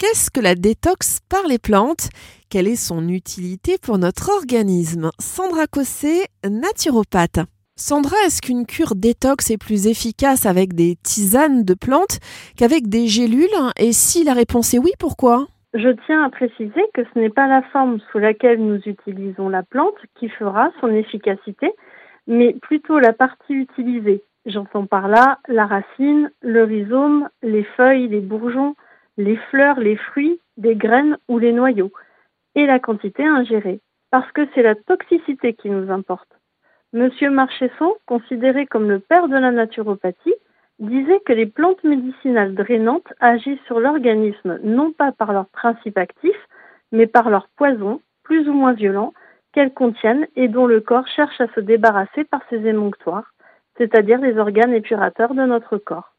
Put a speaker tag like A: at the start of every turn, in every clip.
A: Qu'est-ce que la détox par les plantes? Quelle est son utilité pour notre organisme? Sandra Cossé, naturopathe. Sandra, est-ce qu'une cure détox est plus efficace avec des tisanes de plantes qu'avec des gélules? Et si la réponse est oui, pourquoi?
B: Je tiens à préciser que ce n'est pas la forme sous laquelle nous utilisons la plante qui fera son efficacité, mais plutôt la partie utilisée. J'entends par là la racine, le rhizome, les feuilles, les bourgeons, les fleurs, les fruits, des graines ou les noyaux, et la quantité ingérée, parce que c'est la toxicité qui nous importe. Monsieur Marchesson, considéré comme le père de la naturopathie, disait que les plantes médicinales drainantes agissent sur l'organisme non pas par leur principe actif, mais par leur poison, plus ou moins violent, qu'elles contiennent et dont le corps cherche à se débarrasser par ses émonctoires, c'est-à-dire les organes épurateurs de notre corps.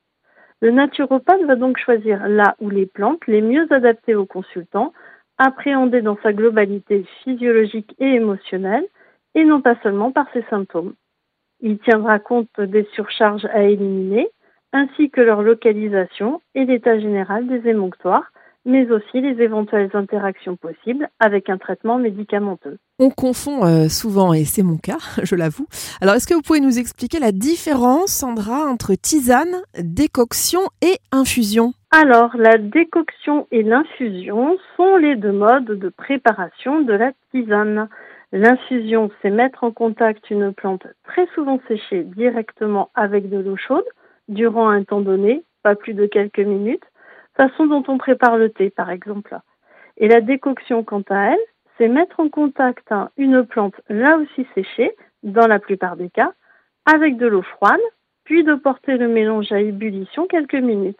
B: Le naturopathe va donc choisir là où les plantes les mieux adaptées au consultant, appréhendées dans sa globalité physiologique et émotionnelle, et non pas seulement par ses symptômes. Il tiendra compte des surcharges à éliminer, ainsi que leur localisation et l'état général des émonctoires, mais aussi les éventuelles interactions possibles avec un traitement médicamenteux.
A: On confond euh, souvent, et c'est mon cas, je l'avoue. Alors, est-ce que vous pouvez nous expliquer la différence, Sandra, entre tisane, décoction et infusion?
B: Alors, la décoction et l'infusion sont les deux modes de préparation de la tisane. L'infusion, c'est mettre en contact une plante très souvent séchée directement avec de l'eau chaude durant un temps donné, pas plus de quelques minutes, façon dont on prépare le thé par exemple. Et la décoction, quant à elle, c'est mettre en contact une plante là aussi séchée, dans la plupart des cas, avec de l'eau froide, puis de porter le mélange à ébullition quelques minutes.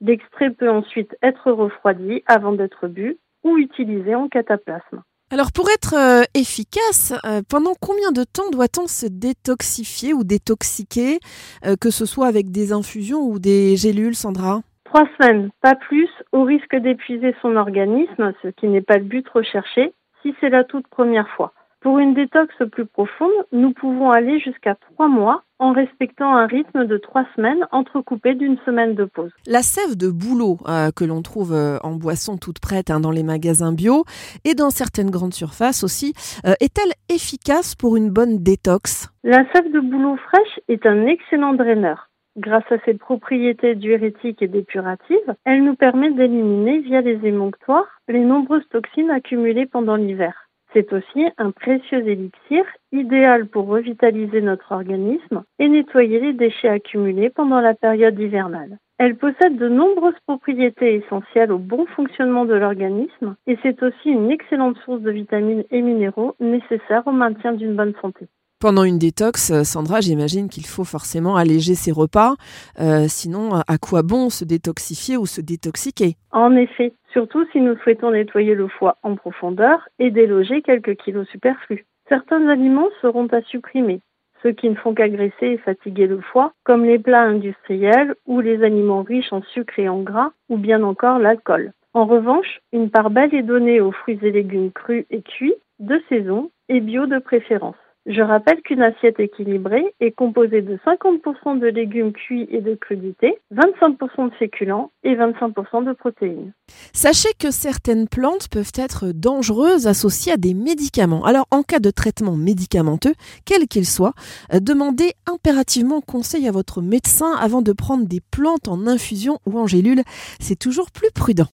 B: L'extrait peut ensuite être refroidi avant d'être bu ou utilisé en cataplasme.
A: Alors pour être euh, efficace, euh, pendant combien de temps doit-on se détoxifier ou détoxiquer, euh, que ce soit avec des infusions ou des gélules, Sandra?
B: Trois semaines, pas plus, au risque d'épuiser son organisme, ce qui n'est pas le but recherché, si c'est la toute première fois. Pour une détox plus profonde, nous pouvons aller jusqu'à trois mois en respectant un rythme de trois semaines entrecoupé d'une semaine de pause.
A: La sève de bouleau euh, que l'on trouve euh, en boisson toute prête hein, dans les magasins bio et dans certaines grandes surfaces aussi, euh, est-elle efficace pour une bonne détox?
B: La sève de bouleau fraîche est un excellent draineur. Grâce à ses propriétés diurétiques et dépuratives, elle nous permet d'éliminer via les émonctoires les nombreuses toxines accumulées pendant l'hiver. C'est aussi un précieux élixir, idéal pour revitaliser notre organisme et nettoyer les déchets accumulés pendant la période hivernale. Elle possède de nombreuses propriétés essentielles au bon fonctionnement de l'organisme et c'est aussi une excellente source de vitamines et minéraux nécessaires au maintien d'une bonne santé.
A: Pendant une détox, euh, Sandra, j'imagine qu'il faut forcément alléger ses repas. Euh, sinon, à quoi bon se détoxifier ou se détoxiquer?
B: En effet, surtout si nous souhaitons nettoyer le foie en profondeur et déloger quelques kilos superflus. Certains aliments seront à supprimer, ceux qui ne font qu'agresser et fatiguer le foie, comme les plats industriels ou les aliments riches en sucre et en gras, ou bien encore l'alcool. En revanche, une part belle est donnée aux fruits et légumes crus et cuits, de saison et bio de préférence. Je rappelle qu'une assiette équilibrée est composée de 50% de légumes cuits et de crudités, 25% de féculents et 25% de protéines.
A: Sachez que certaines plantes peuvent être dangereuses associées à des médicaments. Alors en cas de traitement médicamenteux, quel qu'il soit, euh, demandez impérativement conseil à votre médecin avant de prendre des plantes en infusion ou en gélule. C'est toujours plus prudent.